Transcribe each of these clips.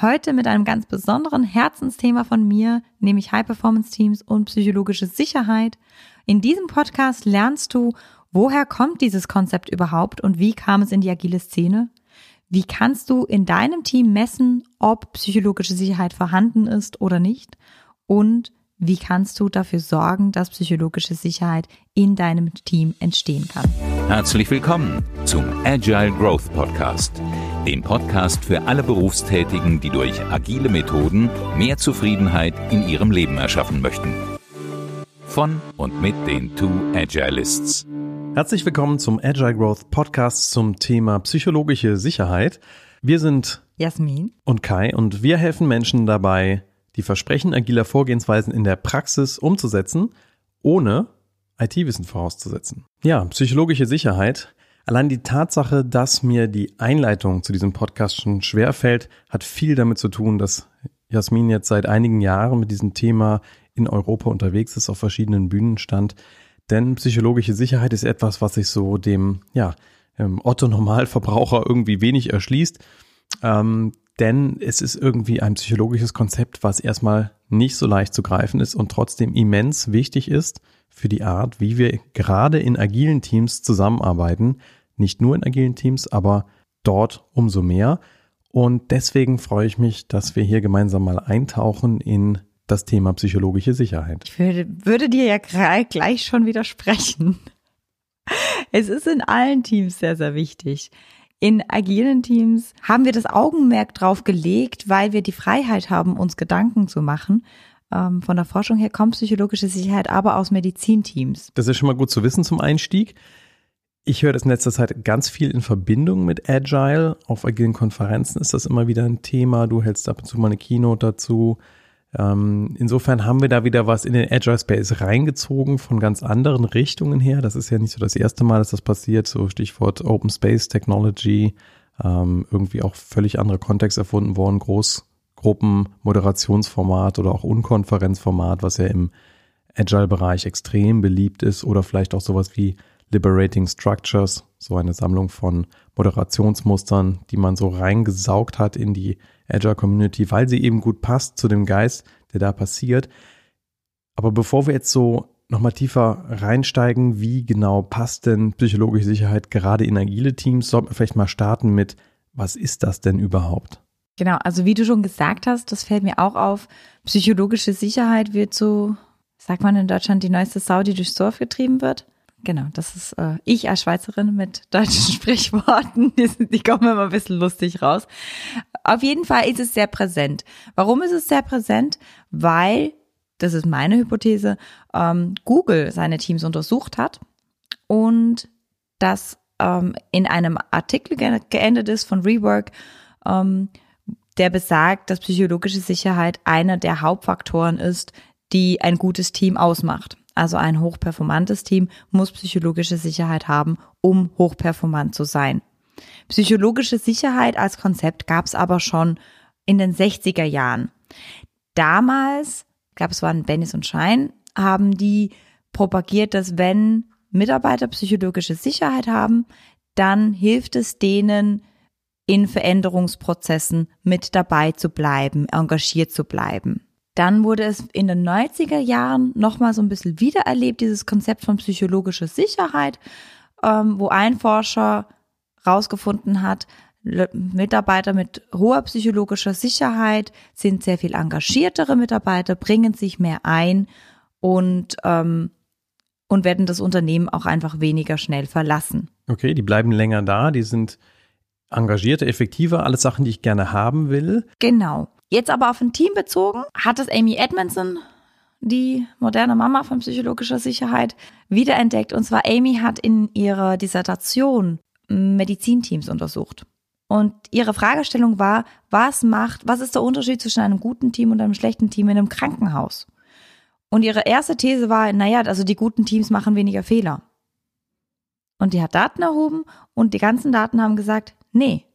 Heute mit einem ganz besonderen Herzensthema von mir, nämlich High Performance Teams und psychologische Sicherheit. In diesem Podcast lernst du, woher kommt dieses Konzept überhaupt und wie kam es in die agile Szene? Wie kannst du in deinem Team messen, ob psychologische Sicherheit vorhanden ist oder nicht? Und wie kannst du dafür sorgen, dass psychologische Sicherheit in deinem Team entstehen kann? Herzlich willkommen zum Agile Growth Podcast, dem Podcast für alle Berufstätigen, die durch agile Methoden mehr Zufriedenheit in ihrem Leben erschaffen möchten. Von und mit den Two Agilists. Herzlich willkommen zum Agile Growth Podcast zum Thema psychologische Sicherheit. Wir sind Jasmin und Kai und wir helfen Menschen dabei, die Versprechen agiler Vorgehensweisen in der Praxis umzusetzen, ohne IT-Wissen vorauszusetzen. Ja, psychologische Sicherheit. Allein die Tatsache, dass mir die Einleitung zu diesem Podcast schon schwer fällt, hat viel damit zu tun, dass Jasmin jetzt seit einigen Jahren mit diesem Thema in Europa unterwegs ist, auf verschiedenen Bühnen stand. Denn psychologische Sicherheit ist etwas, was sich so dem ja, ähm, Otto Normalverbraucher irgendwie wenig erschließt. Ähm, denn es ist irgendwie ein psychologisches Konzept, was erstmal nicht so leicht zu greifen ist und trotzdem immens wichtig ist für die Art, wie wir gerade in agilen Teams zusammenarbeiten. Nicht nur in agilen Teams, aber dort umso mehr. Und deswegen freue ich mich, dass wir hier gemeinsam mal eintauchen in das Thema psychologische Sicherheit. Ich würde, würde dir ja gleich schon widersprechen. Es ist in allen Teams sehr, sehr wichtig. In agilen Teams haben wir das Augenmerk drauf gelegt, weil wir die Freiheit haben, uns Gedanken zu machen. Ähm, von der Forschung her kommt psychologische Sicherheit aber aus Medizinteams. Das ist schon mal gut zu wissen zum Einstieg. Ich höre das in letzter Zeit ganz viel in Verbindung mit Agile. Auf agilen Konferenzen ist das immer wieder ein Thema. Du hältst ab und zu mal eine Keynote dazu. Ähm, insofern haben wir da wieder was in den Agile Space reingezogen von ganz anderen Richtungen her. Das ist ja nicht so das erste Mal, dass das passiert. So Stichwort Open Space Technology, ähm, irgendwie auch völlig andere Kontext erfunden worden. Großgruppen, Moderationsformat oder auch Unkonferenzformat, was ja im Agile-Bereich extrem beliebt ist oder vielleicht auch sowas wie Liberating Structures, so eine Sammlung von Moderationsmustern, die man so reingesaugt hat in die Agile Community, weil sie eben gut passt zu dem Geist, der da passiert. Aber bevor wir jetzt so nochmal tiefer reinsteigen, wie genau passt denn psychologische Sicherheit gerade in agile Teams, sollten wir vielleicht mal starten mit, was ist das denn überhaupt? Genau, also wie du schon gesagt hast, das fällt mir auch auf, psychologische Sicherheit wird so, sagt man in Deutschland, die neueste Sau, die durchs Dorf getrieben wird. Genau, das ist äh, ich als Schweizerin mit deutschen Sprichworten. Die, die kommen immer ein bisschen lustig raus. Auf jeden Fall ist es sehr präsent. Warum ist es sehr präsent? Weil, das ist meine Hypothese, ähm, Google seine Teams untersucht hat und das ähm, in einem Artikel geendet ist von Rework, ähm, der besagt, dass psychologische Sicherheit einer der Hauptfaktoren ist, die ein gutes Team ausmacht. Also ein hochperformantes Team muss psychologische Sicherheit haben, um hochperformant zu sein. Psychologische Sicherheit als Konzept gab es aber schon in den 60er Jahren. Damals, ich glaube es waren Bennis und Schein, haben die propagiert, dass wenn Mitarbeiter psychologische Sicherheit haben, dann hilft es denen, in Veränderungsprozessen mit dabei zu bleiben, engagiert zu bleiben. Dann wurde es in den 90er Jahren nochmal so ein bisschen wiedererlebt, dieses Konzept von psychologischer Sicherheit, ähm, wo ein Forscher rausgefunden hat, Mitarbeiter mit hoher psychologischer Sicherheit sind sehr viel engagiertere Mitarbeiter, bringen sich mehr ein und, ähm, und werden das Unternehmen auch einfach weniger schnell verlassen. Okay, die bleiben länger da, die sind engagierter, effektiver, alles Sachen, die ich gerne haben will. Genau. Jetzt aber auf ein Team bezogen, hat es Amy Edmondson, die moderne Mama von psychologischer Sicherheit, wiederentdeckt. Und zwar Amy hat in ihrer Dissertation Medizinteams untersucht. Und ihre Fragestellung war, was macht, was ist der Unterschied zwischen einem guten Team und einem schlechten Team in einem Krankenhaus? Und ihre erste These war, naja, also die guten Teams machen weniger Fehler. Und die hat Daten erhoben und die ganzen Daten haben gesagt, nee,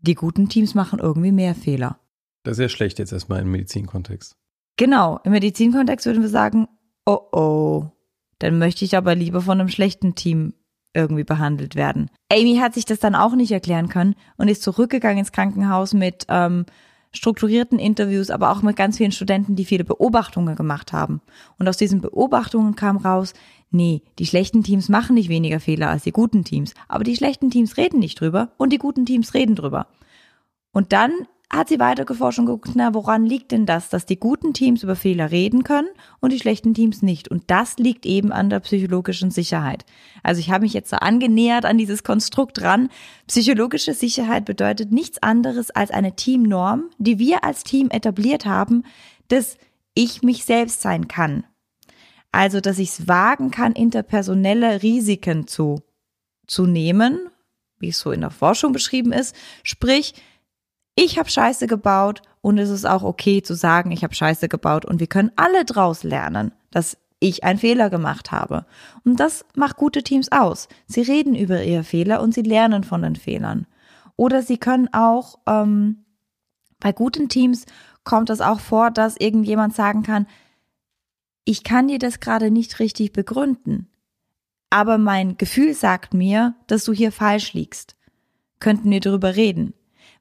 die guten Teams machen irgendwie mehr Fehler. Das ist ja schlecht jetzt erstmal im Medizinkontext. Genau, im Medizinkontext würden wir sagen, oh oh, dann möchte ich aber lieber von einem schlechten Team irgendwie behandelt werden. Amy hat sich das dann auch nicht erklären können und ist zurückgegangen ins Krankenhaus mit ähm, strukturierten Interviews, aber auch mit ganz vielen Studenten, die viele Beobachtungen gemacht haben. Und aus diesen Beobachtungen kam raus, nee, die schlechten Teams machen nicht weniger Fehler als die guten Teams, aber die schlechten Teams reden nicht drüber und die guten Teams reden drüber. Und dann hat sie weiter geforscht und geguckt, na, woran liegt denn das, dass die guten Teams über Fehler reden können und die schlechten Teams nicht? Und das liegt eben an der psychologischen Sicherheit. Also ich habe mich jetzt so angenähert an dieses Konstrukt ran. Psychologische Sicherheit bedeutet nichts anderes als eine Teamnorm, die wir als Team etabliert haben, dass ich mich selbst sein kann. Also, dass ich es wagen kann, interpersonelle Risiken zu, zu nehmen, wie es so in der Forschung beschrieben ist. Sprich, ich habe Scheiße gebaut und es ist auch okay zu sagen, ich habe Scheiße gebaut und wir können alle draus lernen, dass ich einen Fehler gemacht habe. Und das macht gute Teams aus. Sie reden über ihre Fehler und sie lernen von den Fehlern. Oder sie können auch, ähm, bei guten Teams kommt es auch vor, dass irgendjemand sagen kann, ich kann dir das gerade nicht richtig begründen, aber mein Gefühl sagt mir, dass du hier falsch liegst. Könnten wir darüber reden?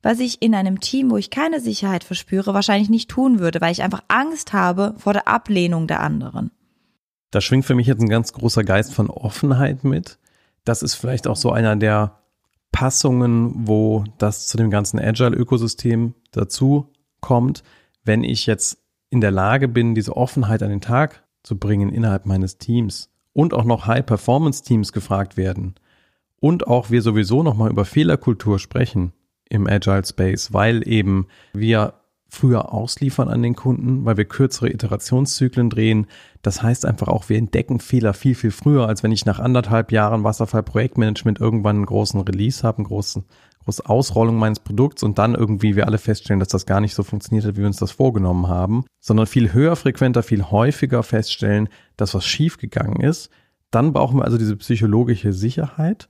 Was ich in einem Team, wo ich keine Sicherheit verspüre, wahrscheinlich nicht tun würde, weil ich einfach Angst habe vor der Ablehnung der anderen. Da schwingt für mich jetzt ein ganz großer Geist von Offenheit mit. Das ist vielleicht auch so einer der Passungen, wo das zu dem ganzen Agile-Ökosystem dazu kommt. Wenn ich jetzt in der Lage bin, diese Offenheit an den Tag zu bringen innerhalb meines Teams und auch noch High-Performance-Teams gefragt werden und auch wir sowieso nochmal über Fehlerkultur sprechen, im Agile Space, weil eben wir früher ausliefern an den Kunden, weil wir kürzere Iterationszyklen drehen. Das heißt einfach auch, wir entdecken Fehler viel, viel früher, als wenn ich nach anderthalb Jahren Wasserfall-Projektmanagement irgendwann einen großen Release habe, eine große, große Ausrollung meines Produkts und dann irgendwie wir alle feststellen, dass das gar nicht so funktioniert hat, wie wir uns das vorgenommen haben, sondern viel höher frequenter, viel häufiger feststellen, dass was schiefgegangen ist. Dann brauchen wir also diese psychologische Sicherheit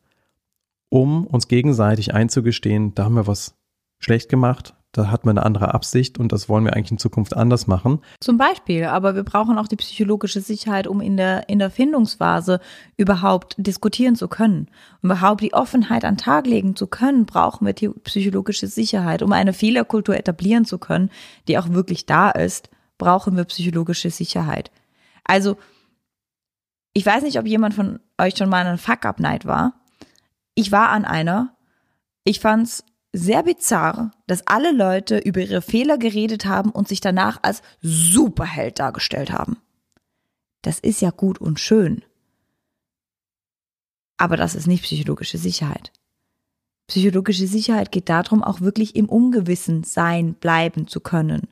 um uns gegenseitig einzugestehen, da haben wir was schlecht gemacht, da hat man eine andere Absicht und das wollen wir eigentlich in Zukunft anders machen. Zum Beispiel, aber wir brauchen auch die psychologische Sicherheit, um in der, in der Findungsphase überhaupt diskutieren zu können. Um überhaupt die Offenheit an Tag legen zu können, brauchen wir die psychologische Sicherheit. Um eine Fehlerkultur etablieren zu können, die auch wirklich da ist, brauchen wir psychologische Sicherheit. Also, ich weiß nicht, ob jemand von euch schon mal an einer Fuck-Up-Night war. Ich war an einer. Ich fand's sehr bizarr, dass alle Leute über ihre Fehler geredet haben und sich danach als Superheld dargestellt haben. Das ist ja gut und schön. Aber das ist nicht psychologische Sicherheit. Psychologische Sicherheit geht darum, auch wirklich im Ungewissen sein, bleiben zu können.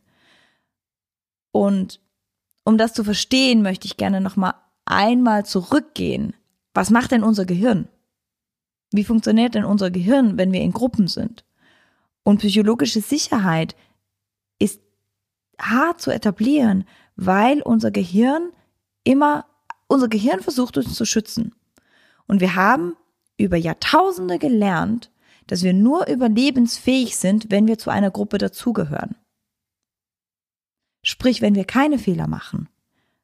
Und um das zu verstehen, möchte ich gerne nochmal einmal zurückgehen. Was macht denn unser Gehirn? Wie funktioniert denn unser Gehirn, wenn wir in Gruppen sind? Und psychologische Sicherheit ist hart zu etablieren, weil unser Gehirn immer, unser Gehirn versucht uns zu schützen. Und wir haben über Jahrtausende gelernt, dass wir nur überlebensfähig sind, wenn wir zu einer Gruppe dazugehören. Sprich, wenn wir keine Fehler machen,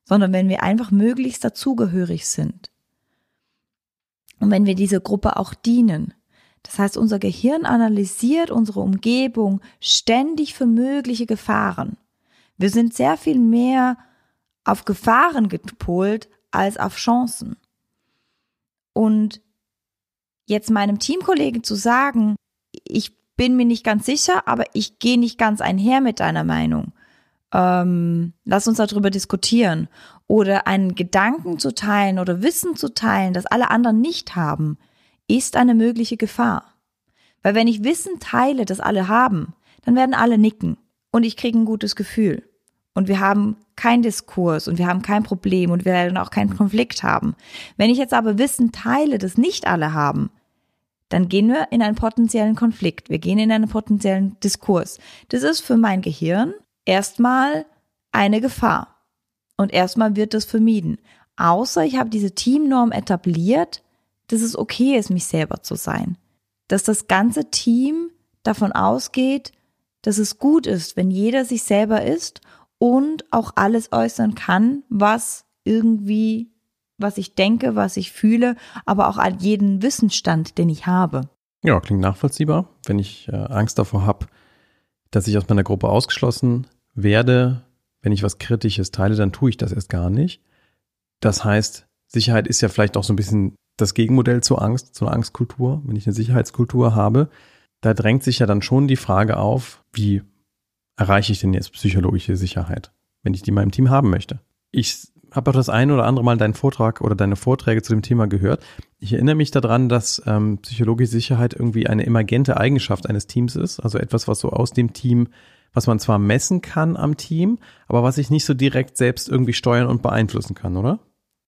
sondern wenn wir einfach möglichst dazugehörig sind. Und wenn wir dieser Gruppe auch dienen. Das heißt, unser Gehirn analysiert unsere Umgebung ständig für mögliche Gefahren. Wir sind sehr viel mehr auf Gefahren gepolt als auf Chancen. Und jetzt meinem Teamkollegen zu sagen, ich bin mir nicht ganz sicher, aber ich gehe nicht ganz einher mit deiner Meinung. Ähm, lass uns darüber diskutieren oder einen Gedanken zu teilen oder Wissen zu teilen, das alle anderen nicht haben, ist eine mögliche Gefahr. Weil wenn ich Wissen teile, das alle haben, dann werden alle nicken und ich kriege ein gutes Gefühl. Und wir haben keinen Diskurs und wir haben kein Problem und wir werden auch keinen Konflikt haben. Wenn ich jetzt aber Wissen teile, das nicht alle haben, dann gehen wir in einen potenziellen Konflikt. Wir gehen in einen potenziellen Diskurs. Das ist für mein Gehirn erstmal eine Gefahr. Und erstmal wird das vermieden. Außer ich habe diese Teamnorm etabliert, dass es okay ist, mich selber zu sein. Dass das ganze Team davon ausgeht, dass es gut ist, wenn jeder sich selber ist und auch alles äußern kann, was irgendwie, was ich denke, was ich fühle, aber auch an jeden Wissensstand, den ich habe. Ja, klingt nachvollziehbar. Wenn ich äh, Angst davor habe, dass ich aus meiner Gruppe ausgeschlossen werde, wenn ich was Kritisches teile, dann tue ich das erst gar nicht. Das heißt, Sicherheit ist ja vielleicht auch so ein bisschen das Gegenmodell zur Angst, zur Angstkultur. Wenn ich eine Sicherheitskultur habe, da drängt sich ja dann schon die Frage auf, wie erreiche ich denn jetzt psychologische Sicherheit, wenn ich die in meinem Team haben möchte? Ich habe auch das ein oder andere Mal deinen Vortrag oder deine Vorträge zu dem Thema gehört. Ich erinnere mich daran, dass ähm, psychologische Sicherheit irgendwie eine emergente Eigenschaft eines Teams ist, also etwas, was so aus dem Team, was man zwar messen kann am Team, aber was ich nicht so direkt selbst irgendwie steuern und beeinflussen kann, oder?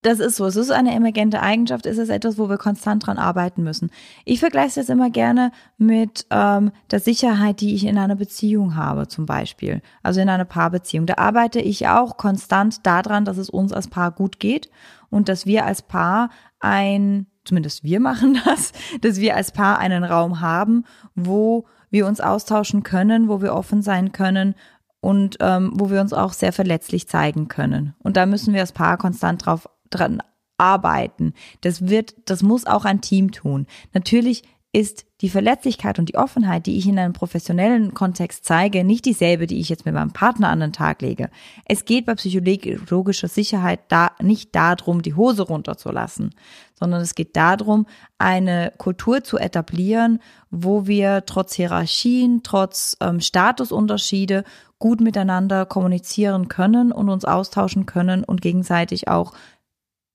Das ist so. Es ist eine emergente Eigenschaft. Es ist etwas, wo wir konstant dran arbeiten müssen. Ich vergleiche das immer gerne mit ähm, der Sicherheit, die ich in einer Beziehung habe, zum Beispiel. Also in einer Paarbeziehung. Da arbeite ich auch konstant daran, dass es uns als Paar gut geht und dass wir als Paar ein, zumindest wir machen das, dass wir als Paar einen Raum haben, wo wir uns austauschen können, wo wir offen sein können, und ähm, wo wir uns auch sehr verletzlich zeigen können. Und da müssen wir als Paar konstant drauf dran arbeiten. Das wird, das muss auch ein Team tun. Natürlich ist die Verletzlichkeit und die Offenheit, die ich in einem professionellen Kontext zeige, nicht dieselbe, die ich jetzt mit meinem Partner an den Tag lege. Es geht bei psychologischer Sicherheit da nicht darum, die Hose runterzulassen, sondern es geht darum, eine Kultur zu etablieren, wo wir trotz Hierarchien, trotz ähm, Statusunterschiede gut miteinander kommunizieren können und uns austauschen können und gegenseitig auch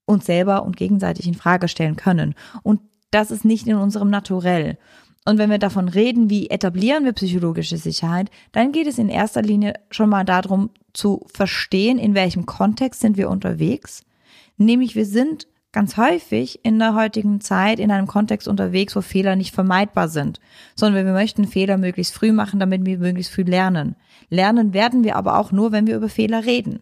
uns selber und gegenseitig in Frage stellen können. Und das ist nicht in unserem Naturell. Und wenn wir davon reden, wie etablieren wir psychologische Sicherheit, dann geht es in erster Linie schon mal darum zu verstehen, in welchem Kontext sind wir unterwegs. Nämlich wir sind ganz häufig in der heutigen Zeit in einem Kontext unterwegs, wo Fehler nicht vermeidbar sind, sondern wir möchten Fehler möglichst früh machen, damit wir möglichst früh lernen. Lernen werden wir aber auch nur, wenn wir über Fehler reden.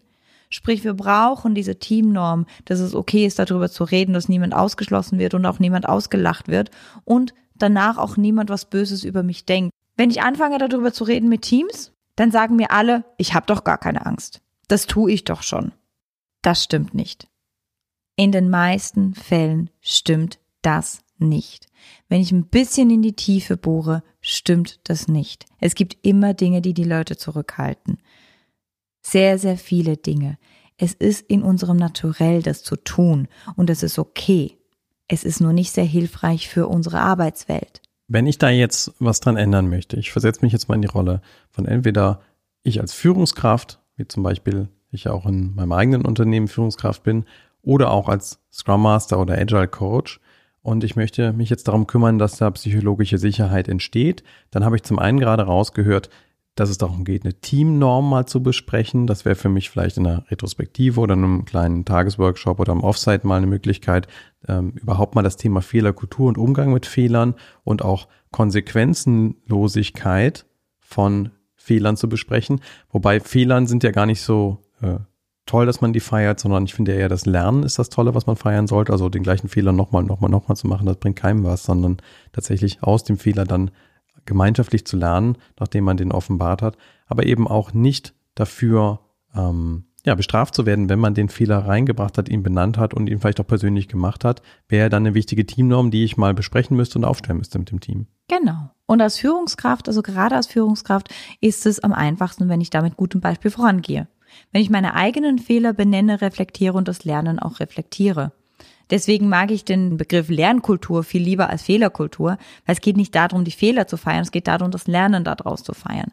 Sprich, wir brauchen diese Teamnorm, dass es okay ist, darüber zu reden, dass niemand ausgeschlossen wird und auch niemand ausgelacht wird und danach auch niemand was Böses über mich denkt. Wenn ich anfange darüber zu reden mit Teams, dann sagen mir alle, ich habe doch gar keine Angst. Das tue ich doch schon. Das stimmt nicht. In den meisten Fällen stimmt das nicht. Wenn ich ein bisschen in die Tiefe bohre, stimmt das nicht. Es gibt immer Dinge, die die Leute zurückhalten. Sehr, sehr viele Dinge. Es ist in unserem Naturell, das zu tun und es ist okay. Es ist nur nicht sehr hilfreich für unsere Arbeitswelt. Wenn ich da jetzt was dran ändern möchte, ich versetze mich jetzt mal in die Rolle von entweder ich als Führungskraft, wie zum Beispiel ich auch in meinem eigenen Unternehmen Führungskraft bin, oder auch als Scrum Master oder Agile Coach. Und ich möchte mich jetzt darum kümmern, dass da psychologische Sicherheit entsteht. Dann habe ich zum einen gerade rausgehört, dass es darum geht, eine Teamnorm mal zu besprechen. Das wäre für mich vielleicht in einer Retrospektive oder in einem kleinen Tagesworkshop oder am Offsite mal eine Möglichkeit, ähm, überhaupt mal das Thema Fehlerkultur und Umgang mit Fehlern und auch Konsequenzenlosigkeit von Fehlern zu besprechen. Wobei Fehlern sind ja gar nicht so äh, toll, dass man die feiert, sondern ich finde eher das Lernen ist das Tolle, was man feiern sollte. Also den gleichen Fehler nochmal, nochmal, nochmal zu machen, das bringt keinem was, sondern tatsächlich aus dem Fehler dann gemeinschaftlich zu lernen, nachdem man den offenbart hat, aber eben auch nicht dafür ähm, ja, bestraft zu werden, wenn man den Fehler reingebracht hat, ihn benannt hat und ihn vielleicht auch persönlich gemacht hat, wäre dann eine wichtige Teamnorm, die ich mal besprechen müsste und aufstellen müsste mit dem Team. Genau. Und als Führungskraft, also gerade als Führungskraft, ist es am einfachsten, wenn ich da mit gutem Beispiel vorangehe. Wenn ich meine eigenen Fehler benenne, reflektiere und das Lernen auch reflektiere. Deswegen mag ich den Begriff Lernkultur viel lieber als Fehlerkultur, weil es geht nicht darum, die Fehler zu feiern, es geht darum, das Lernen daraus zu feiern.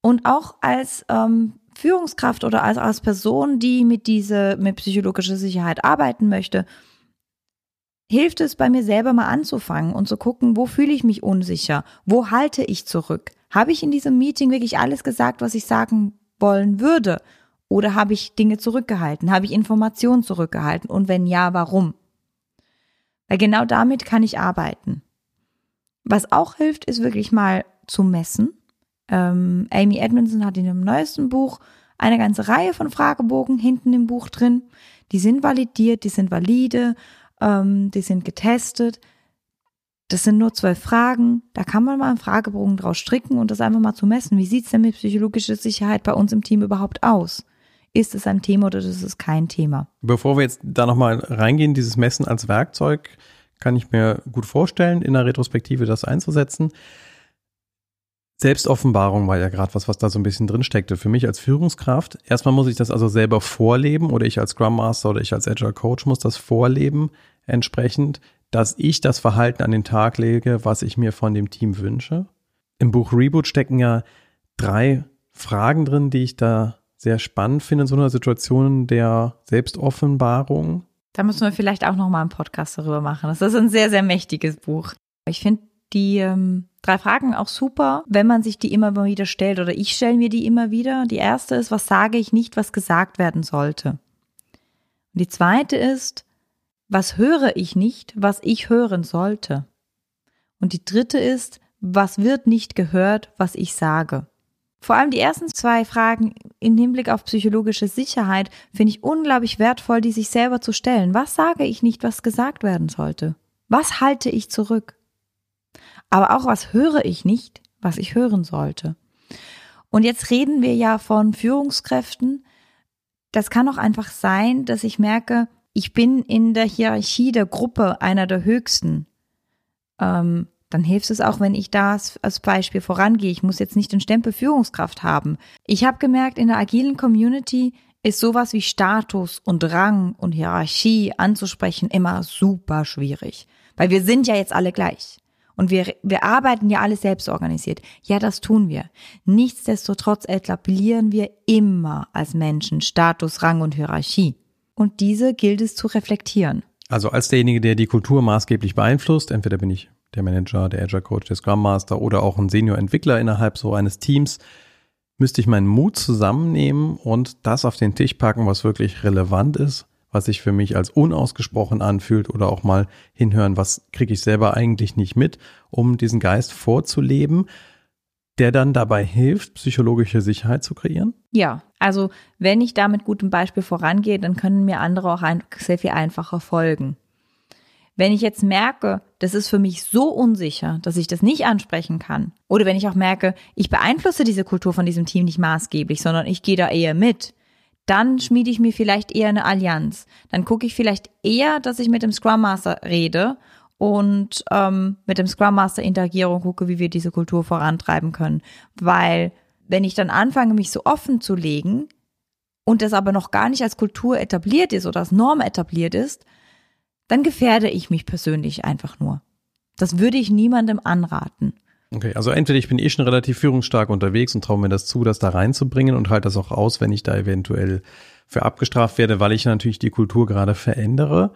Und auch als ähm, Führungskraft oder als, als Person, die mit dieser, mit psychologischer Sicherheit arbeiten möchte, hilft es bei mir selber mal anzufangen und zu gucken, wo fühle ich mich unsicher? Wo halte ich zurück? Habe ich in diesem Meeting wirklich alles gesagt, was ich sagen wollen würde? Oder habe ich Dinge zurückgehalten? Habe ich Informationen zurückgehalten? Und wenn ja, warum? Weil genau damit kann ich arbeiten. Was auch hilft, ist wirklich mal zu messen. Ähm, Amy Edmondson hat in ihrem neuesten Buch eine ganze Reihe von Fragebogen hinten im Buch drin. Die sind validiert, die sind valide, ähm, die sind getestet. Das sind nur zwölf Fragen. Da kann man mal einen Fragebogen draus stricken und das einfach mal zu messen. Wie sieht's denn mit psychologischer Sicherheit bei uns im Team überhaupt aus? Ist es ein Thema oder ist es kein Thema? Bevor wir jetzt da nochmal reingehen, dieses Messen als Werkzeug, kann ich mir gut vorstellen, in der Retrospektive das einzusetzen. Selbstoffenbarung war ja gerade was, was da so ein bisschen drin steckte. Für mich als Führungskraft, erstmal muss ich das also selber vorleben oder ich als Scrum Master oder ich als Agile Coach muss das vorleben entsprechend, dass ich das Verhalten an den Tag lege, was ich mir von dem Team wünsche. Im Buch Reboot stecken ja drei Fragen drin, die ich da sehr spannend finde in so einer Situation der Selbstoffenbarung. Da müssen wir vielleicht auch noch mal einen Podcast darüber machen. Das ist ein sehr, sehr mächtiges Buch. Ich finde die ähm, drei Fragen auch super, wenn man sich die immer wieder stellt oder ich stelle mir die immer wieder. Die erste ist, was sage ich nicht, was gesagt werden sollte? Und die zweite ist, was höre ich nicht, was ich hören sollte? Und die dritte ist, was wird nicht gehört, was ich sage? Vor allem die ersten zwei Fragen im Hinblick auf psychologische Sicherheit finde ich unglaublich wertvoll, die sich selber zu stellen. Was sage ich nicht, was gesagt werden sollte? Was halte ich zurück? Aber auch was höre ich nicht, was ich hören sollte. Und jetzt reden wir ja von Führungskräften. Das kann auch einfach sein, dass ich merke, ich bin in der Hierarchie der Gruppe einer der höchsten. Ähm, dann hilft es auch, wenn ich da als Beispiel vorangehe. Ich muss jetzt nicht den Stempel Führungskraft haben. Ich habe gemerkt, in der agilen Community ist sowas wie Status und Rang und Hierarchie anzusprechen immer super schwierig. Weil wir sind ja jetzt alle gleich. Und wir, wir arbeiten ja alle selbst organisiert. Ja, das tun wir. Nichtsdestotrotz etablieren wir immer als Menschen Status, Rang und Hierarchie. Und diese gilt es zu reflektieren. Also als derjenige, der die Kultur maßgeblich beeinflusst, entweder bin ich der Manager, der Agile Coach, der Scrum Master oder auch ein Senior-Entwickler innerhalb so eines Teams, müsste ich meinen Mut zusammennehmen und das auf den Tisch packen, was wirklich relevant ist was sich für mich als unausgesprochen anfühlt oder auch mal hinhören, was kriege ich selber eigentlich nicht mit, um diesen Geist vorzuleben, der dann dabei hilft, psychologische Sicherheit zu kreieren? Ja, also wenn ich da mit gutem Beispiel vorangehe, dann können mir andere auch ein, sehr viel einfacher folgen. Wenn ich jetzt merke, das ist für mich so unsicher, dass ich das nicht ansprechen kann, oder wenn ich auch merke, ich beeinflusse diese Kultur von diesem Team nicht maßgeblich, sondern ich gehe da eher mit, dann schmiede ich mir vielleicht eher eine Allianz. Dann gucke ich vielleicht eher, dass ich mit dem Scrum Master rede und ähm, mit dem Scrum Master interagiere und gucke, wie wir diese Kultur vorantreiben können. Weil wenn ich dann anfange, mich so offen zu legen und das aber noch gar nicht als Kultur etabliert ist oder als Norm etabliert ist, dann gefährde ich mich persönlich einfach nur. Das würde ich niemandem anraten. Okay, also entweder ich bin eh schon relativ führungsstark unterwegs und traue mir das zu, das da reinzubringen und halte das auch aus, wenn ich da eventuell für abgestraft werde, weil ich natürlich die Kultur gerade verändere.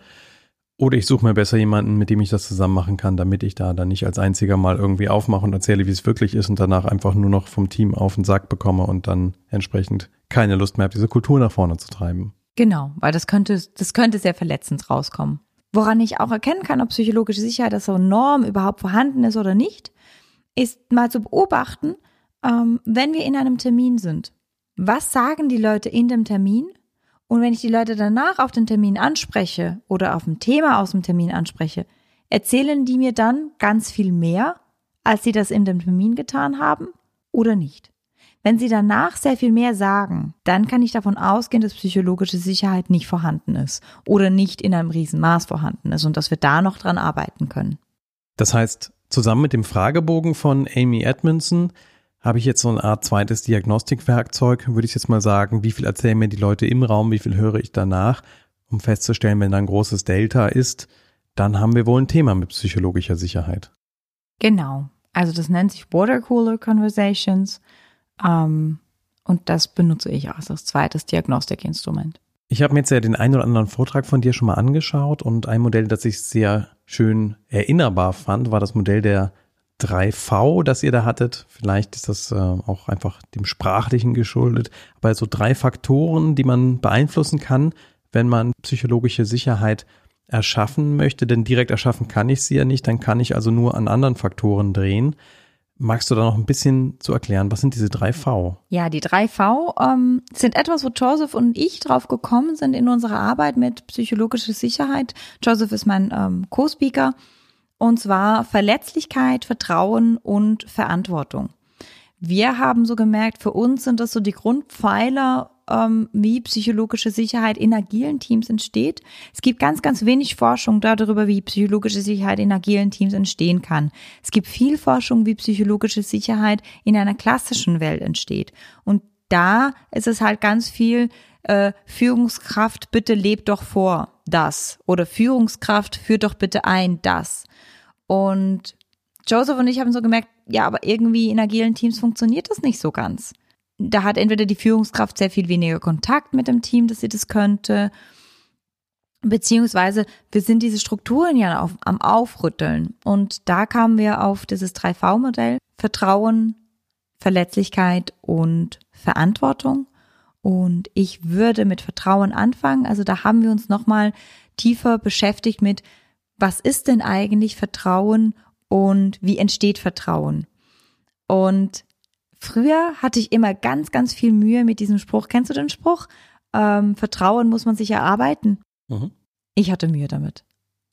Oder ich suche mir besser jemanden, mit dem ich das zusammen machen kann, damit ich da dann nicht als einziger mal irgendwie aufmache und erzähle, wie es wirklich ist und danach einfach nur noch vom Team auf den Sack bekomme und dann entsprechend keine Lust mehr habe, diese Kultur nach vorne zu treiben. Genau, weil das könnte, das könnte sehr verletzend rauskommen. Woran ich auch erkennen kann, ob psychologische Sicherheit, dass so Norm überhaupt vorhanden ist oder nicht, ist mal zu beobachten, ähm, wenn wir in einem Termin sind. Was sagen die Leute in dem Termin? Und wenn ich die Leute danach auf den Termin anspreche oder auf ein Thema aus dem Termin anspreche, erzählen die mir dann ganz viel mehr, als sie das in dem Termin getan haben oder nicht? Wenn sie danach sehr viel mehr sagen, dann kann ich davon ausgehen, dass psychologische Sicherheit nicht vorhanden ist oder nicht in einem Riesenmaß vorhanden ist und dass wir da noch dran arbeiten können. Das heißt, Zusammen mit dem Fragebogen von Amy Edmondson habe ich jetzt so eine Art zweites Diagnostikwerkzeug, würde ich jetzt mal sagen, wie viel erzählen mir die Leute im Raum, wie viel höre ich danach, um festzustellen, wenn da ein großes Delta ist, dann haben wir wohl ein Thema mit psychologischer Sicherheit. Genau. Also das nennt sich Watercooler Conversations ähm, und das benutze ich als das zweites Diagnostikinstrument. Ich habe mir jetzt ja den einen oder anderen Vortrag von dir schon mal angeschaut und ein Modell, das ich sehr schön erinnerbar fand, war das Modell der 3V, das ihr da hattet. Vielleicht ist das äh, auch einfach dem Sprachlichen geschuldet. Aber so drei Faktoren, die man beeinflussen kann, wenn man psychologische Sicherheit erschaffen möchte. Denn direkt erschaffen kann ich sie ja nicht. Dann kann ich also nur an anderen Faktoren drehen. Magst du da noch ein bisschen zu erklären, was sind diese drei V? Ja, die drei V ähm, sind etwas, wo Joseph und ich drauf gekommen sind in unserer Arbeit mit psychologischer Sicherheit. Joseph ist mein ähm, Co-Speaker. Und zwar Verletzlichkeit, Vertrauen und Verantwortung. Wir haben so gemerkt, für uns sind das so die Grundpfeiler ähm, wie psychologische Sicherheit in agilen Teams entsteht. Es gibt ganz, ganz wenig Forschung darüber, wie psychologische Sicherheit in agilen Teams entstehen kann. Es gibt viel Forschung, wie psychologische Sicherheit in einer klassischen Welt entsteht. Und da ist es halt ganz viel äh, Führungskraft, bitte lebt doch vor das. Oder Führungskraft, führt doch bitte ein das. Und Joseph und ich haben so gemerkt, ja, aber irgendwie in agilen Teams funktioniert das nicht so ganz da hat entweder die Führungskraft sehr viel weniger Kontakt mit dem Team, dass sie das könnte, beziehungsweise wir sind diese Strukturen ja auf, am Aufrütteln. Und da kamen wir auf dieses 3V-Modell, Vertrauen, Verletzlichkeit und Verantwortung. Und ich würde mit Vertrauen anfangen. Also da haben wir uns nochmal tiefer beschäftigt mit, was ist denn eigentlich Vertrauen und wie entsteht Vertrauen? Und Früher hatte ich immer ganz, ganz viel Mühe mit diesem Spruch. Kennst du den Spruch? Ähm, Vertrauen muss man sich erarbeiten. Mhm. Ich hatte Mühe damit.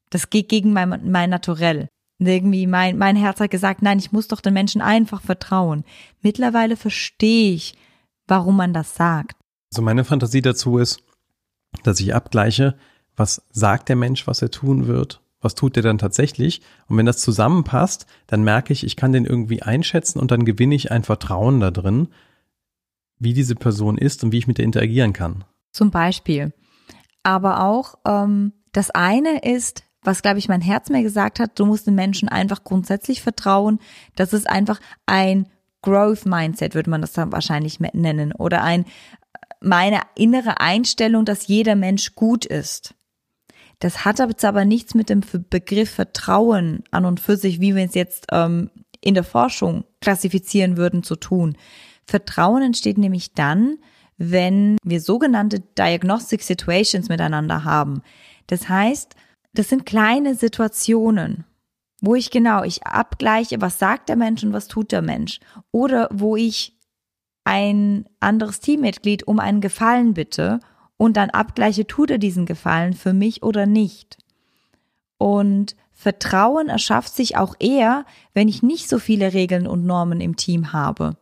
Das geht gegen mein, mein Naturell. Irgendwie mein, mein Herz hat gesagt, nein, ich muss doch den Menschen einfach vertrauen. Mittlerweile verstehe ich, warum man das sagt. Also meine Fantasie dazu ist, dass ich abgleiche, was sagt der Mensch, was er tun wird was tut der dann tatsächlich? Und wenn das zusammenpasst, dann merke ich, ich kann den irgendwie einschätzen und dann gewinne ich ein Vertrauen da drin, wie diese Person ist und wie ich mit der interagieren kann. Zum Beispiel. Aber auch ähm, das eine ist, was glaube ich mein Herz mir gesagt hat, du musst den Menschen einfach grundsätzlich vertrauen. Das ist einfach ein Growth Mindset, würde man das dann wahrscheinlich nennen. Oder ein meine innere Einstellung, dass jeder Mensch gut ist. Das hat aber nichts mit dem Begriff Vertrauen an und für sich, wie wir es jetzt ähm, in der Forschung klassifizieren würden, zu tun. Vertrauen entsteht nämlich dann, wenn wir sogenannte Diagnostic Situations miteinander haben. Das heißt, das sind kleine Situationen, wo ich genau, ich abgleiche, was sagt der Mensch und was tut der Mensch. Oder wo ich ein anderes Teammitglied um einen Gefallen bitte und dann abgleiche, tut er diesen Gefallen für mich oder nicht. Und Vertrauen erschafft sich auch eher, wenn ich nicht so viele Regeln und Normen im Team habe.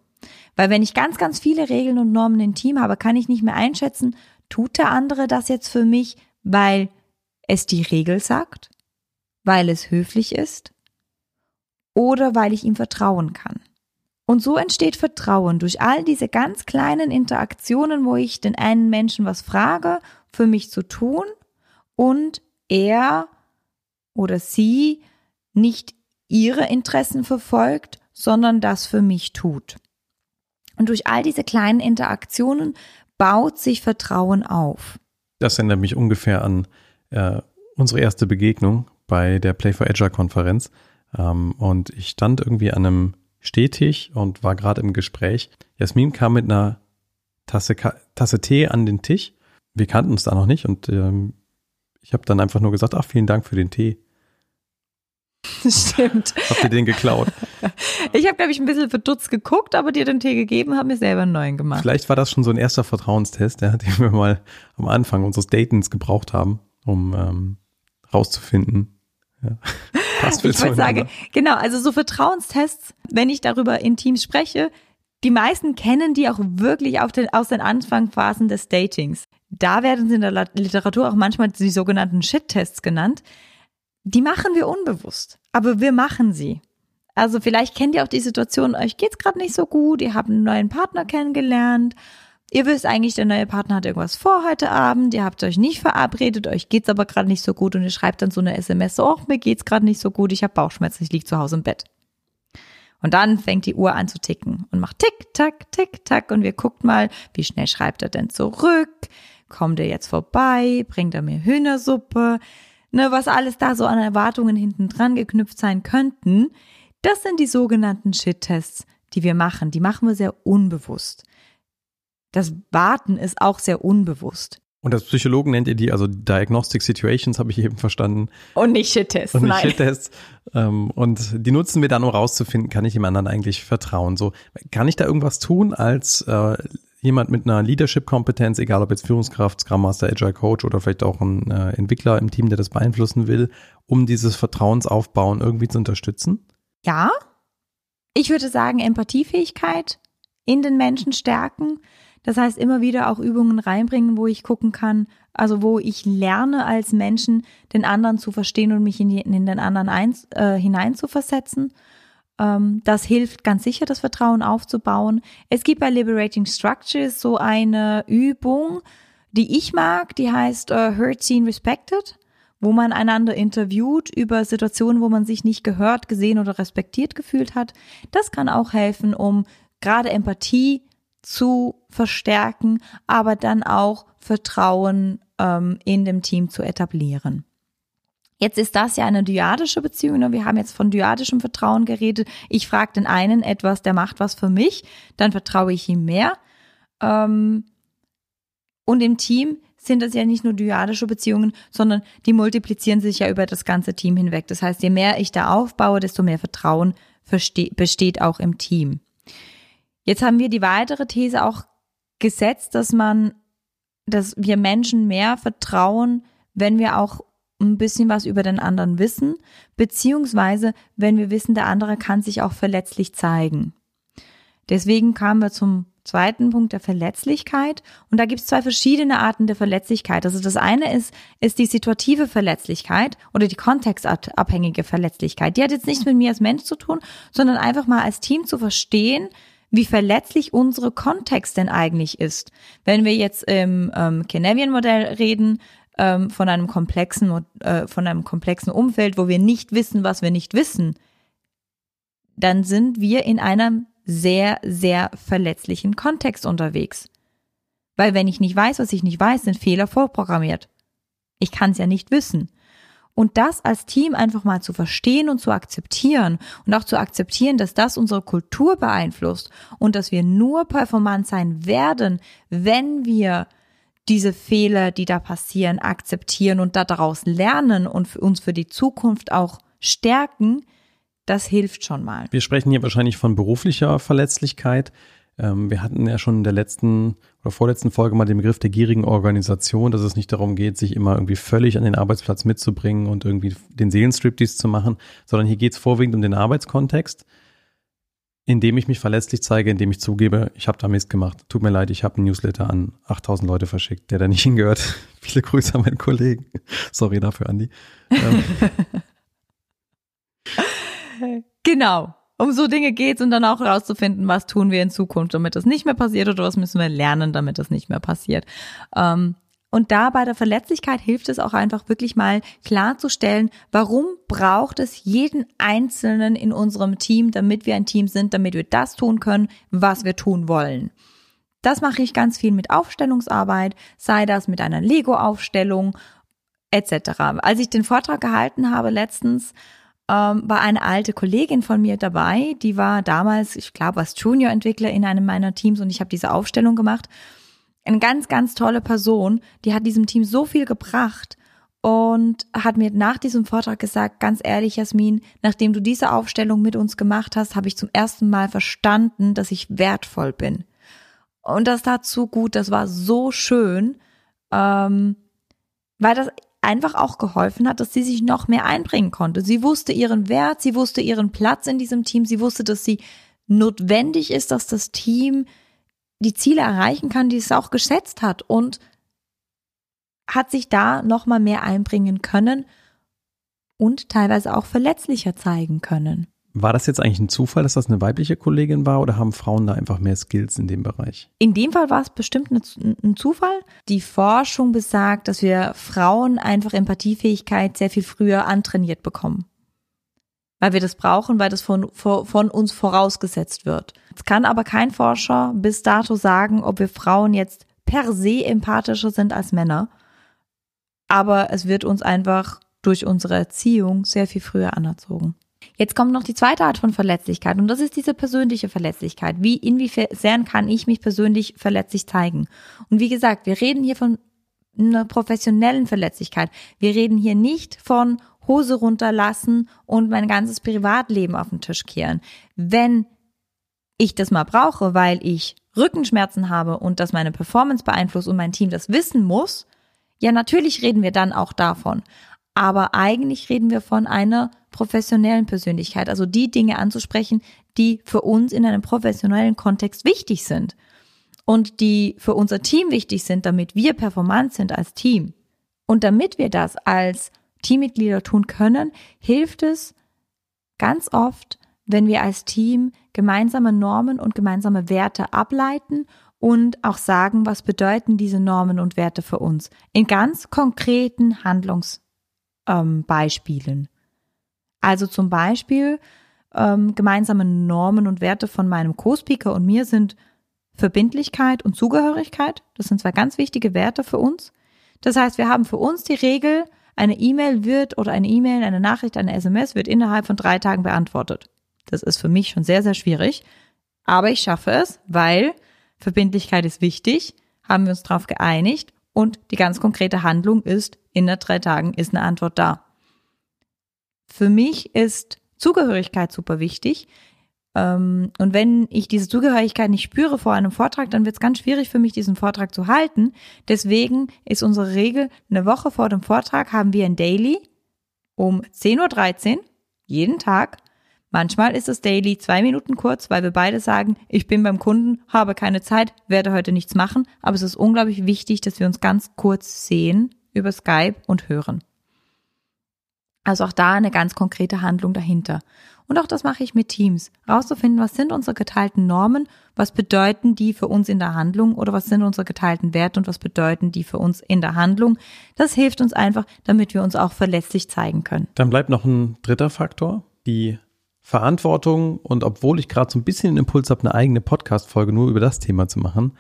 Weil wenn ich ganz, ganz viele Regeln und Normen im Team habe, kann ich nicht mehr einschätzen, tut der andere das jetzt für mich, weil es die Regel sagt, weil es höflich ist oder weil ich ihm vertrauen kann. Und so entsteht Vertrauen durch all diese ganz kleinen Interaktionen, wo ich den einen Menschen was frage, für mich zu tun und er oder sie nicht ihre Interessen verfolgt, sondern das für mich tut. Und durch all diese kleinen Interaktionen baut sich Vertrauen auf. Das erinnert mich ungefähr an äh, unsere erste Begegnung bei der Play for Agile Konferenz. Ähm, und ich stand irgendwie an einem stetig und war gerade im Gespräch. Jasmin kam mit einer Tasse, Tasse Tee an den Tisch. Wir kannten uns da noch nicht und ähm, ich habe dann einfach nur gesagt, ach, vielen Dank für den Tee. Stimmt. Habt ihr den geklaut? Ich habe, glaube ich, ein bisschen verdutzt geguckt, aber dir den Tee gegeben, habe mir selber einen neuen gemacht. Vielleicht war das schon so ein erster Vertrauenstest, ja, den wir mal am Anfang unseres Datens gebraucht haben, um ähm, rauszufinden, ja. Was ich wollte sagen, genau, also so Vertrauenstests, wenn ich darüber in Teams spreche, die meisten kennen die auch wirklich den, aus den Anfangsphasen des Datings. Da werden sie in der Literatur auch manchmal die sogenannten Shit-Tests genannt. Die machen wir unbewusst, aber wir machen sie. Also vielleicht kennt ihr auch die Situation, euch geht's gerade nicht so gut, ihr habt einen neuen Partner kennengelernt Ihr wisst eigentlich, der neue Partner hat irgendwas vor heute Abend, ihr habt euch nicht verabredet, euch geht's aber gerade nicht so gut und ihr schreibt dann so eine SMS, oh, mir geht's gerade nicht so gut, ich habe Bauchschmerzen, ich lieg zu Hause im Bett. Und dann fängt die Uhr an zu ticken und macht tick, tack, tick, tack und wir guckt mal, wie schnell schreibt er denn zurück? Kommt er jetzt vorbei? Bringt er mir Hühnersuppe? Ne, was alles da so an Erwartungen hinten dran geknüpft sein könnten. Das sind die sogenannten Shit-Tests, die wir machen. Die machen wir sehr unbewusst das Warten ist auch sehr unbewusst. Und als Psychologen nennt ihr die, also Diagnostic Situations, habe ich eben verstanden. Und nicht Shit-Tests. Und nicht Shit-Tests. Ähm, und die nutzen wir dann, um rauszufinden, kann ich dem anderen eigentlich vertrauen? So, kann ich da irgendwas tun als äh, jemand mit einer Leadership-Kompetenz, egal ob jetzt Führungskraft, Scrum Master, Agile Coach oder vielleicht auch ein äh, Entwickler im Team, der das beeinflussen will, um dieses Vertrauensaufbauen irgendwie zu unterstützen? Ja. Ich würde sagen, Empathiefähigkeit in den Menschen stärken Das heißt, immer wieder auch Übungen reinbringen, wo ich gucken kann, also wo ich lerne als Menschen, den anderen zu verstehen und mich in, die, in den anderen ein, äh, hineinzuversetzen. Ähm, das hilft ganz sicher, das Vertrauen aufzubauen. Es gibt bei Liberating Structures so eine Übung, die ich mag, die heißt uh, Heard, Seen, Respected, wo man einander interviewt über Situationen, wo man sich nicht gehört, gesehen oder respektiert gefühlt hat. Das kann auch helfen, um gerade Empathie zu verstärken, aber dann auch Vertrauen ähm, in dem Team zu etablieren. Jetzt ist das ja eine dyadische Beziehung. Ne? Wir haben jetzt von dyadischem Vertrauen geredet. Ich frage den einen etwas, der macht was für mich, dann vertraue ich ihm mehr. Ähm, und im Team sind das ja nicht nur dyadische Beziehungen, sondern die multiplizieren sich ja über das ganze Team hinweg. Das heißt, je mehr ich da aufbaue, desto mehr Vertrauen besteht auch im Team. Jetzt haben wir die weitere These auch gesetzt, dass man, dass wir Menschen mehr vertrauen, wenn wir auch ein bisschen was über den anderen wissen, beziehungsweise wenn wir wissen, der andere kann sich auch verletzlich zeigen. Deswegen kamen wir zum zweiten Punkt der Verletzlichkeit. Und da gibt es zwei verschiedene Arten der Verletzlichkeit. Also das eine ist, ist die situative Verletzlichkeit oder die kontextabhängige Verletzlichkeit. Die hat jetzt nichts mit mir als Mensch zu tun, sondern einfach mal als Team zu verstehen, wie verletzlich unsere Kontext denn eigentlich ist. Wenn wir jetzt im ähm, Kenevian-Modell reden, ähm, von einem komplexen, äh, von einem komplexen Umfeld, wo wir nicht wissen, was wir nicht wissen, dann sind wir in einem sehr, sehr verletzlichen Kontext unterwegs. Weil wenn ich nicht weiß, was ich nicht weiß, sind Fehler vorprogrammiert. Ich kann es ja nicht wissen. Und das als Team einfach mal zu verstehen und zu akzeptieren und auch zu akzeptieren, dass das unsere Kultur beeinflusst und dass wir nur performant sein werden, wenn wir diese Fehler, die da passieren, akzeptieren und daraus lernen und uns für die Zukunft auch stärken, das hilft schon mal. Wir sprechen hier wahrscheinlich von beruflicher Verletzlichkeit. Ähm, wir hatten ja schon in der letzten oder vorletzten Folge mal den Begriff der gierigen Organisation, dass es nicht darum geht, sich immer irgendwie völlig an den Arbeitsplatz mitzubringen und irgendwie den Seelenstriptease zu machen, sondern hier geht es vorwiegend um den Arbeitskontext, indem ich mich verletzlich zeige, indem ich zugebe, ich habe da Mist gemacht. Tut mir leid, ich habe einen Newsletter an 8000 Leute verschickt, der da nicht hingehört. Viele Grüße an meinen Kollegen. Sorry dafür, Andi. Ähm. genau um so Dinge geht's und dann auch herauszufinden, was tun wir in Zukunft, damit das nicht mehr passiert oder was müssen wir lernen, damit das nicht mehr passiert. Ähm, und da bei der Verletzlichkeit hilft es auch einfach wirklich mal klarzustellen, warum braucht es jeden Einzelnen in unserem Team, damit wir ein Team sind, damit wir das tun können, was wir tun wollen. Das mache ich ganz viel mit Aufstellungsarbeit, sei das mit einer Lego-Aufstellung etc. Als ich den Vortrag gehalten habe letztens, ähm, war eine alte Kollegin von mir dabei, die war damals, ich glaube, als Junior-Entwickler in einem meiner Teams und ich habe diese Aufstellung gemacht. Eine ganz, ganz tolle Person, die hat diesem Team so viel gebracht und hat mir nach diesem Vortrag gesagt, ganz ehrlich, Jasmin, nachdem du diese Aufstellung mit uns gemacht hast, habe ich zum ersten Mal verstanden, dass ich wertvoll bin. Und das tat so gut, das war so schön, ähm, weil das einfach auch geholfen hat, dass sie sich noch mehr einbringen konnte. Sie wusste ihren Wert, sie wusste ihren Platz in diesem Team, sie wusste, dass sie notwendig ist, dass das Team die Ziele erreichen kann, die es auch gesetzt hat und hat sich da noch mal mehr einbringen können und teilweise auch verletzlicher zeigen können. War das jetzt eigentlich ein Zufall, dass das eine weibliche Kollegin war oder haben Frauen da einfach mehr Skills in dem Bereich? In dem Fall war es bestimmt ein Zufall. Die Forschung besagt, dass wir Frauen einfach Empathiefähigkeit sehr viel früher antrainiert bekommen. Weil wir das brauchen, weil das von, von uns vorausgesetzt wird. Es kann aber kein Forscher bis dato sagen, ob wir Frauen jetzt per se empathischer sind als Männer. Aber es wird uns einfach durch unsere Erziehung sehr viel früher anerzogen. Jetzt kommt noch die zweite Art von Verletzlichkeit und das ist diese persönliche Verletzlichkeit. Wie, inwiefern kann ich mich persönlich verletzlich zeigen? Und wie gesagt, wir reden hier von einer professionellen Verletzlichkeit. Wir reden hier nicht von Hose runterlassen und mein ganzes Privatleben auf den Tisch kehren. Wenn ich das mal brauche, weil ich Rückenschmerzen habe und das meine Performance beeinflusst und mein Team das wissen muss, ja, natürlich reden wir dann auch davon. Aber eigentlich reden wir von einer professionellen Persönlichkeit, also die Dinge anzusprechen, die für uns in einem professionellen Kontext wichtig sind. und die für unser Team wichtig sind, damit wir performant sind als Team. Und damit wir das als Teammitglieder tun können, hilft es ganz oft, wenn wir als Team gemeinsame Normen und gemeinsame Werte ableiten und auch sagen, was bedeuten diese Normen und Werte für uns in ganz konkreten Handlungsbeispielen. Ähm, also zum Beispiel ähm, gemeinsame Normen und Werte von meinem Co-Speaker und mir sind Verbindlichkeit und Zugehörigkeit. Das sind zwei ganz wichtige Werte für uns. Das heißt, wir haben für uns die Regel, eine E-Mail wird oder eine E-Mail, eine Nachricht, eine SMS wird innerhalb von drei Tagen beantwortet. Das ist für mich schon sehr, sehr schwierig. Aber ich schaffe es, weil Verbindlichkeit ist wichtig, haben wir uns darauf geeinigt und die ganz konkrete Handlung ist, in der drei Tagen ist eine Antwort da. Für mich ist Zugehörigkeit super wichtig. Ähm, und wenn ich diese Zugehörigkeit nicht spüre vor einem Vortrag, dann wird es ganz schwierig für mich, diesen Vortrag zu halten. Deswegen ist unsere Regel, eine Woche vor dem Vortrag haben wir ein Daily um 10.13 Uhr, jeden Tag. Manchmal ist das Daily zwei Minuten kurz, weil wir beide sagen, ich bin beim Kunden, habe keine Zeit, werde heute nichts machen. Aber es ist unglaublich wichtig, dass wir uns ganz kurz sehen über Skype und hören. Also auch da eine ganz konkrete Handlung dahinter. Und auch das mache ich mit Teams. Rauszufinden, was sind unsere geteilten Normen, was bedeuten die für uns in der Handlung oder was sind unsere geteilten Werte und was bedeuten die für uns in der Handlung. Das hilft uns einfach, damit wir uns auch verletzlich zeigen können. Dann bleibt noch ein dritter Faktor, die Verantwortung. Und obwohl ich gerade so ein bisschen den Impuls habe, eine eigene Podcast-Folge nur über das Thema zu machen,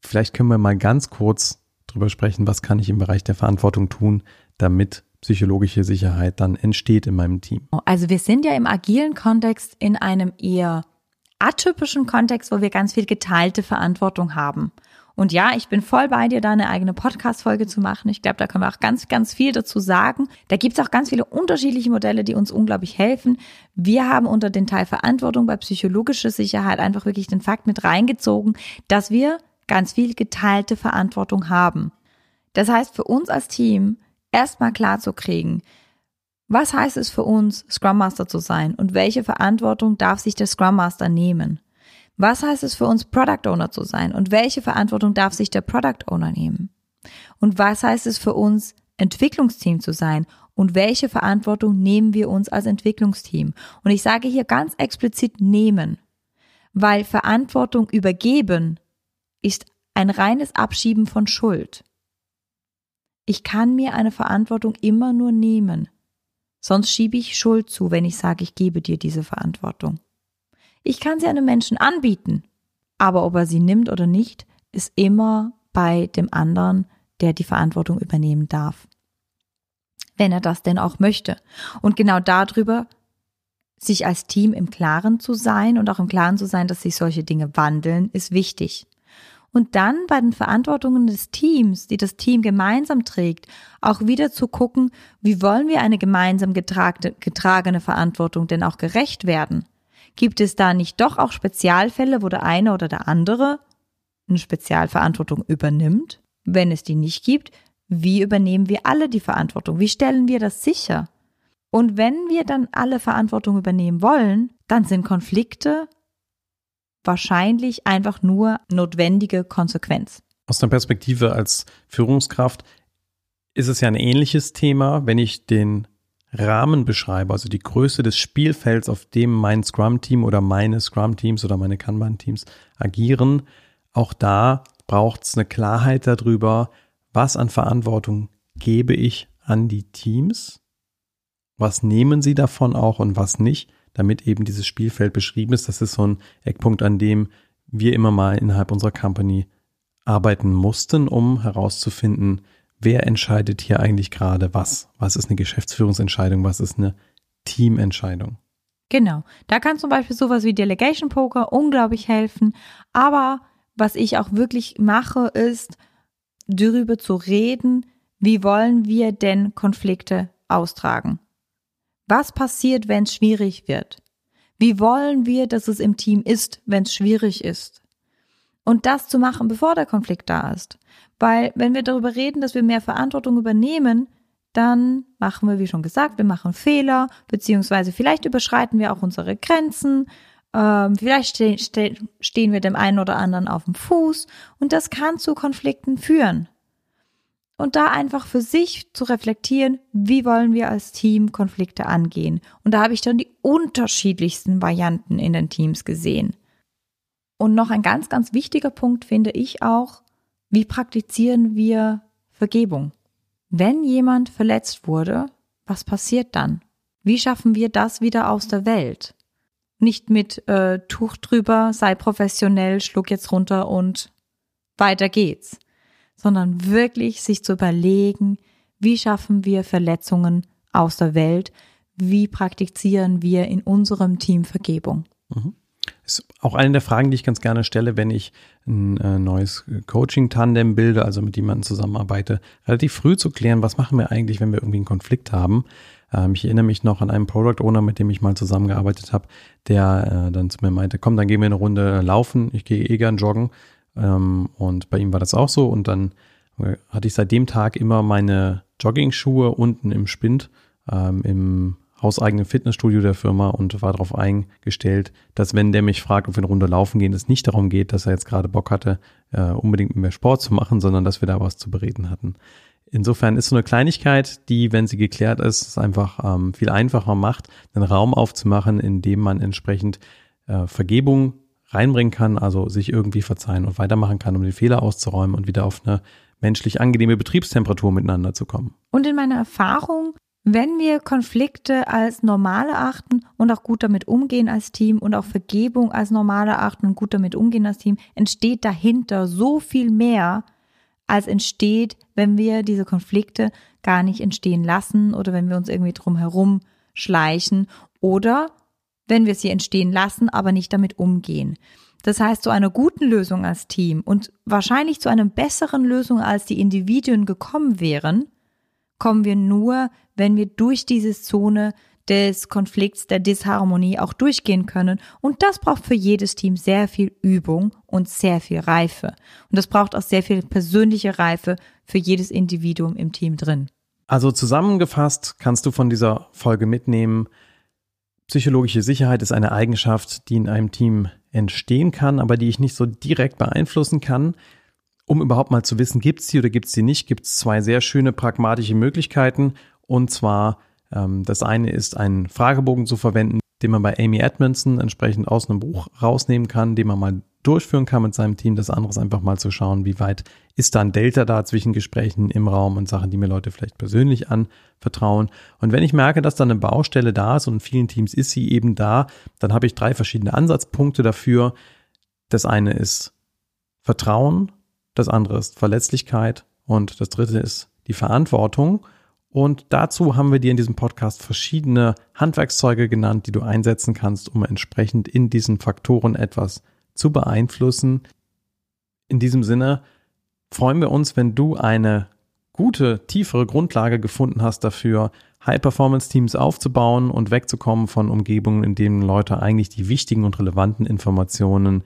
vielleicht können wir mal ganz kurz drüber sprechen, was kann ich im Bereich der Verantwortung tun, damit psychologische Sicherheit dann entsteht in meinem Team. Also wir sind ja im agilen Kontext in einem eher atypischen Kontext, wo wir ganz viel geteilte Verantwortung haben. Und ja, ich bin voll bei dir, da eine eigene Podcast-Folge zu machen. Ich glaube, da können wir auch ganz, ganz viel dazu sagen. Da gibt es auch ganz viele unterschiedliche Modelle, die uns unglaublich helfen. Wir haben unter den Teil Verantwortung bei psychologischer Sicherheit einfach wirklich den Fakt mit reingezogen, dass wir ganz viel geteilte Verantwortung haben. Das heißt, für uns als Team erstmal klar zu kriegen, was heißt es für uns, Scrum Master zu sein und welche Verantwortung darf sich der Scrum Master nehmen? Was heißt es für uns, Product Owner zu sein und welche Verantwortung darf sich der Product Owner nehmen? Und was heißt es für uns, Entwicklungsteam zu sein und welche Verantwortung nehmen wir uns als Entwicklungsteam? Und ich sage hier ganz explizit nehmen, weil Verantwortung übergeben ist ein reines Abschieben von Schuld. Ich kann mir eine Verantwortung immer nur nehmen. Sonst schiebe ich Schuld zu, wenn ich sage, ich gebe dir diese Verantwortung. Ich kann sie einem Menschen anbieten, aber ob er sie nimmt oder nicht, ist immer bei dem anderen, der die Verantwortung übernehmen darf. Wenn er das denn auch möchte. Und genau darüber sich als Team im Klaren zu sein und auch im Klaren zu sein, dass sich solche Dinge wandeln, ist wichtig und dann bei den Verantwortungen des Teams, die das Team gemeinsam trägt, auch wieder zu gucken, wie wollen wir eine gemeinsam getragene Verantwortung denn auch gerecht werden? Gibt es da nicht doch auch Spezialfälle, wo der eine oder der andere eine Spezialverantwortung übernimmt? Wenn es die nicht gibt, wie übernehmen wir alle die Verantwortung? Wie stellen wir das sicher? Und wenn wir dann alle Verantwortung übernehmen wollen, dann sind Konflikte wahrscheinlich einfach nur notwendige Konsequenz. Aus der Perspektive als Führungskraft ist es ja ein ähnliches Thema, wenn ich den Rahmen beschreibe, also die Größe des Spielfelds, auf dem mein Scrum-Team oder meine Scrum-Teams oder meine Kanban-Teams agieren. Auch da braucht es eine Klarheit darüber, was an Verantwortung gebe ich an die Teams, was nehmen sie davon auch und was nicht damit eben dieses Spielfeld beschrieben ist. Das ist so ein Eckpunkt, an dem wir immer mal innerhalb unserer Company arbeiten mussten, um herauszufinden, wer entscheidet hier eigentlich gerade was? Was ist eine Geschäftsführungsentscheidung? Was ist eine Teamentscheidung? Genau. Da kann zum Beispiel sowas wie Delegation Poker unglaublich helfen. Aber was ich auch wirklich mache, ist, darüber zu reden, wie wollen wir denn Konflikte austragen? Was passiert, wenn es schwierig wird? Wie wollen wir, dass es im Team ist, wenn es schwierig ist? Und das zu machen, bevor der Konflikt da ist. Weil wenn wir darüber reden, dass wir mehr Verantwortung übernehmen, dann machen wir, wie schon gesagt, wir machen Fehler, beziehungsweise vielleicht überschreiten wir auch unsere Grenzen. Ähm, vielleicht ste ste stehen wir dem einen oder anderen auf dem Fuß und das kann zu Konflikten führen. Und da einfach für sich zu reflektieren, wie wollen wir als Team Konflikte angehen. Und da habe ich dann die unterschiedlichsten Varianten in den Teams gesehen. Und noch ein ganz, ganz wichtiger Punkt finde ich auch, wie praktizieren wir Vergebung? Wenn jemand verletzt wurde, was passiert dann? Wie schaffen wir das wieder aus der Welt? Nicht mit äh, Tuch drüber, sei professionell, schluck jetzt runter und weiter geht's, sondern wirklich sich zu überlegen, wie schaffen wir Verletzungen aus der Welt, wie praktizieren wir in unserem Team Vergebung. Mhm. Ist auch eine der Fragen, die ich ganz gerne stelle, wenn ich ein äh, neues Coaching-Tandem bilde, also mit jemandem zusammenarbeite, relativ früh zu klären, was machen wir eigentlich, wenn wir irgendwie einen Konflikt haben. Ähm, ich erinnere mich noch an einen Product Owner, mit dem ich mal zusammengearbeitet habe, der äh, dann zu mir meinte, komm, dann gehen wir eine Runde laufen, ich gehe eh gern joggen. Ähm, und bei ihm war das auch so. Und dann äh, hatte ich seit dem Tag immer meine Jogging-Schuhe unten im Spind, ähm, im hauseigenen Fitnessstudio der Firma und war darauf eingestellt, dass wenn der mich fragt, ob wir eine Runde laufen gehen, es nicht darum geht, dass er jetzt gerade Bock hatte, äh, unbedingt mehr Sport zu machen, sondern dass wir da was zu bereden hatten. Insofern ist so eine Kleinigkeit, die, wenn sie geklärt ist, es einfach ähm, viel einfacher macht, einen Raum aufzumachen, in dem man entsprechend äh, Vergebung reinbringen kann, also sich irgendwie verzeihen und weitermachen kann, um den Fehler auszuräumen und wieder auf eine menschlich angenehme Betriebstemperatur miteinander zu kommen. Und in meiner Erfahrung, wenn wir Konflikte als normal erachten und auch gut damit umgehen als Team und auch Vergebung als normal erachten und gut damit umgehen als Team, entsteht dahinter so viel mehr, als entsteht, wenn wir diese Konflikte gar nicht entstehen lassen oder wenn wir uns irgendwie drum herum schleichen oder wenn wir sie entstehen lassen, aber nicht damit umgehen. Das heißt, zu einer guten Lösung als Team und wahrscheinlich zu einer besseren Lösung, als die Individuen gekommen wären, kommen wir nur, wenn wir durch diese Zone des Konflikts, der Disharmonie auch durchgehen können. Und das braucht für jedes Team sehr viel Übung und sehr viel Reife. Und das braucht auch sehr viel persönliche Reife für jedes Individuum im Team drin. Also zusammengefasst kannst du von dieser Folge mitnehmen, psychologische Sicherheit ist eine Eigenschaft, die in einem Team entstehen kann, aber die ich nicht so direkt beeinflussen kann. Um überhaupt mal zu wissen, gibt es die oder gibt es die nicht, gibt es zwei sehr schöne pragmatische Möglichkeiten. Und zwar ähm, das eine ist, einen Fragebogen zu verwenden, den man bei Amy Edmondson entsprechend aus einem Buch rausnehmen kann, den man mal durchführen kann mit seinem Team. Das andere ist einfach mal zu schauen, wie weit ist da ein Delta da zwischen Gesprächen im Raum und Sachen, die mir Leute vielleicht persönlich anvertrauen. Und wenn ich merke, dass da eine Baustelle da ist und in vielen Teams ist sie eben da, dann habe ich drei verschiedene Ansatzpunkte dafür. Das eine ist Vertrauen, das andere ist Verletzlichkeit und das dritte ist die Verantwortung. Und dazu haben wir dir in diesem Podcast verschiedene Handwerkszeuge genannt, die du einsetzen kannst, um entsprechend in diesen Faktoren etwas zu beeinflussen. In diesem Sinne freuen wir uns, wenn du eine gute, tiefere Grundlage gefunden hast dafür, High-Performance-Teams aufzubauen und wegzukommen von Umgebungen, in denen Leute eigentlich die wichtigen und relevanten Informationen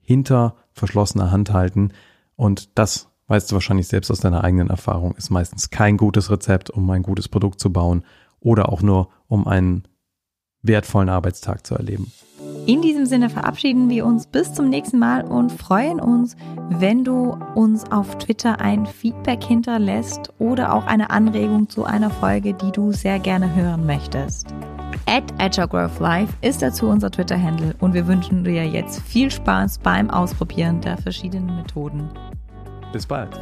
hinter verschlossener Hand halten. Und das weißt du wahrscheinlich selbst aus deiner eigenen Erfahrung, ist meistens kein gutes Rezept, um ein gutes Produkt zu bauen oder auch nur, um einen wertvollen Arbeitstag zu erleben. In diesem Sinne verabschieden wir uns bis zum nächsten Mal und freuen uns, wenn du uns auf Twitter ein Feedback hinterlässt oder auch eine Anregung zu einer Folge, die du sehr gerne hören möchtest. At Agile Growth Life ist dazu unser Twitter-Handle und wir wünschen dir jetzt viel Spaß beim Ausprobieren der verschiedenen Methoden. Bis bald.